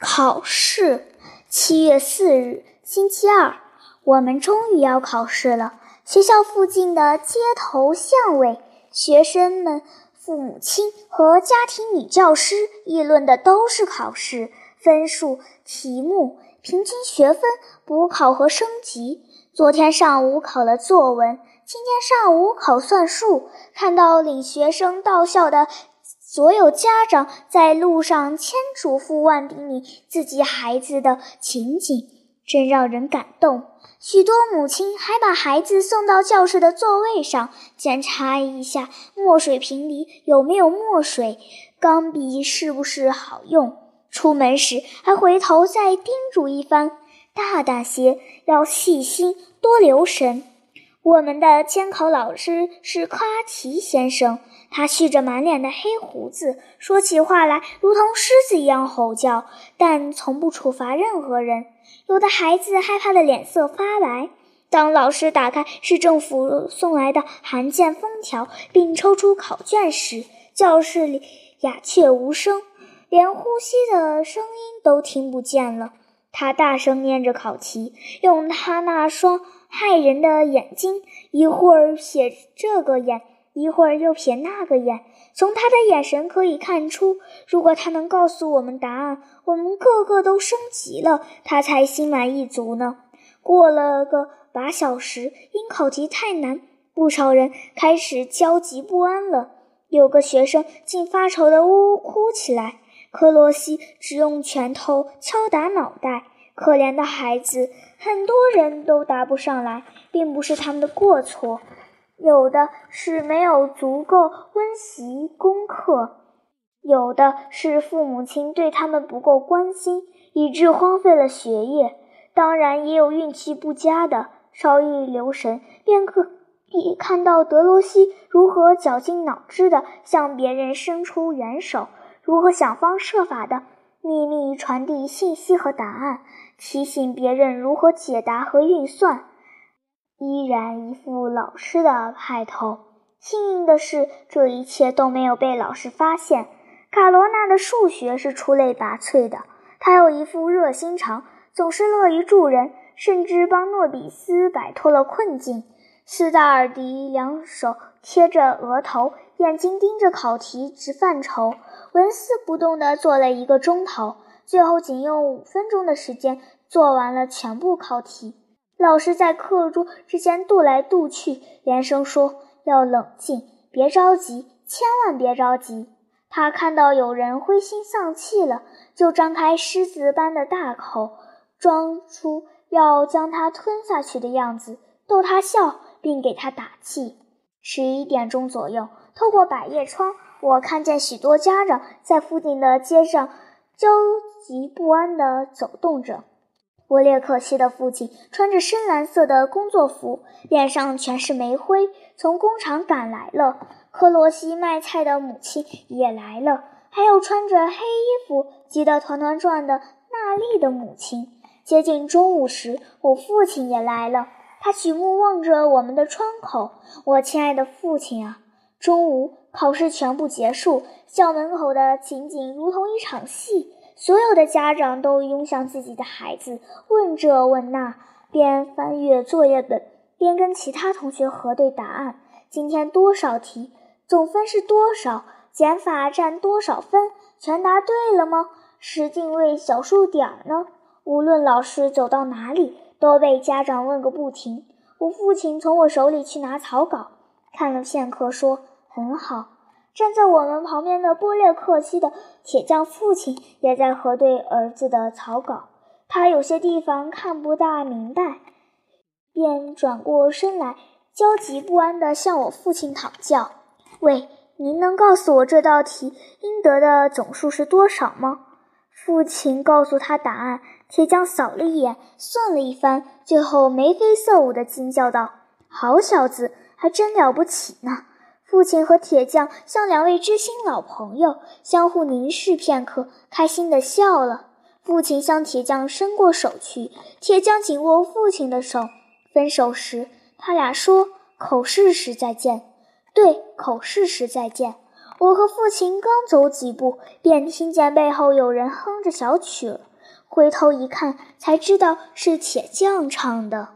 考试，七月四日，星期二，我们终于要考试了。学校附近的街头巷尾，学生们、父母亲和家庭女教师议论的都是考试分数、题目、平均学分、补考和升级。昨天上午考了作文，今天上午考算术。看到领学生到校的。所有家长在路上千嘱咐万叮咛自己孩子的情景，真让人感动。许多母亲还把孩子送到教室的座位上，检查一下墨水瓶里有没有墨水，钢笔是不是好用。出门时还回头再叮嘱一番：大胆些，要细心，多留神。我们的监考老师是夸奇先生。他蓄着满脸的黑胡子，说起话来如同狮子一样吼叫，但从不处罚任何人。有的孩子害怕的脸色发白。当老师打开市政府送来的函件封条，并抽出考卷时，教室里鸦雀无声，连呼吸的声音都听不见了。他大声念着考题，用他那双骇人的眼睛，一会儿瞥这个眼。一会儿又瞥那个眼，从他的眼神可以看出，如果他能告诉我们答案，我们个个都升级了，他才心满意足呢。过了个把小时，因考题太难，不少人开始焦急不安了。有个学生竟发愁地呜呜哭起来。克罗西只用拳头敲打脑袋，可怜的孩子，很多人都答不上来，并不是他们的过错。有的是没有足够温习功课，有的是父母亲对他们不够关心，以致荒废了学业。当然，也有运气不佳的，稍一留神，便可以看到德罗西如何绞尽脑汁地向别人伸出援手，如何想方设法地秘密传递信息和答案，提醒别人如何解答和运算。依然一副老师的派头。幸运的是，这一切都没有被老师发现。卡罗娜的数学是出类拔萃的，她有一副热心肠，总是乐于助人，甚至帮诺比斯摆脱了困境。斯达尔迪两手贴着额头，眼睛盯着考题，直犯愁，纹丝不动地做了一个钟头，最后仅用五分钟的时间做完了全部考题。老师在课桌之间踱来踱去，连声说：“要冷静，别着急，千万别着急。”他看到有人灰心丧气了，就张开狮子般的大口，装出要将它吞下去的样子，逗他笑，并给他打气。十一点钟左右，透过百叶窗，我看见许多家长在附近的街上焦急不安地走动着。波列克西的父亲穿着深蓝色的工作服，脸上全是煤灰，从工厂赶来了。克罗西卖菜的母亲也来了，还有穿着黑衣服、急得团团转的娜丽的母亲。接近中午时，我父亲也来了，他举目望着我们的窗口。我亲爱的父亲啊！中午考试全部结束，校门口的情景如同一场戏。所有的家长都拥向自己的孩子，问这问那，边翻阅作业本，边跟其他同学核对答案。今天多少题？总分是多少？减法占多少分？全答对了吗？十进位小数点呢？无论老师走到哪里，都被家长问个不停。我父亲从我手里去拿草稿，看了片刻，说：“很好。”站在我们旁边的波列克西的铁匠父亲也在核对儿子的草稿，他有些地方看不大明白，便转过身来，焦急不安地向我父亲讨教：“喂，您能告诉我这道题应得的总数是多少吗？”父亲告诉他答案，铁匠扫了一眼，算了一番，最后眉飞色舞地惊叫道：“好小子，还真了不起呢！”父亲和铁匠像两位知心老朋友，相互凝视片刻，开心地笑了。父亲向铁匠伸过手去，铁匠紧握父亲的手。分手时，他俩说：“口试时再见。”对，口试时再见。我和父亲刚走几步，便听见背后有人哼着小曲儿。回头一看，才知道是铁匠唱的。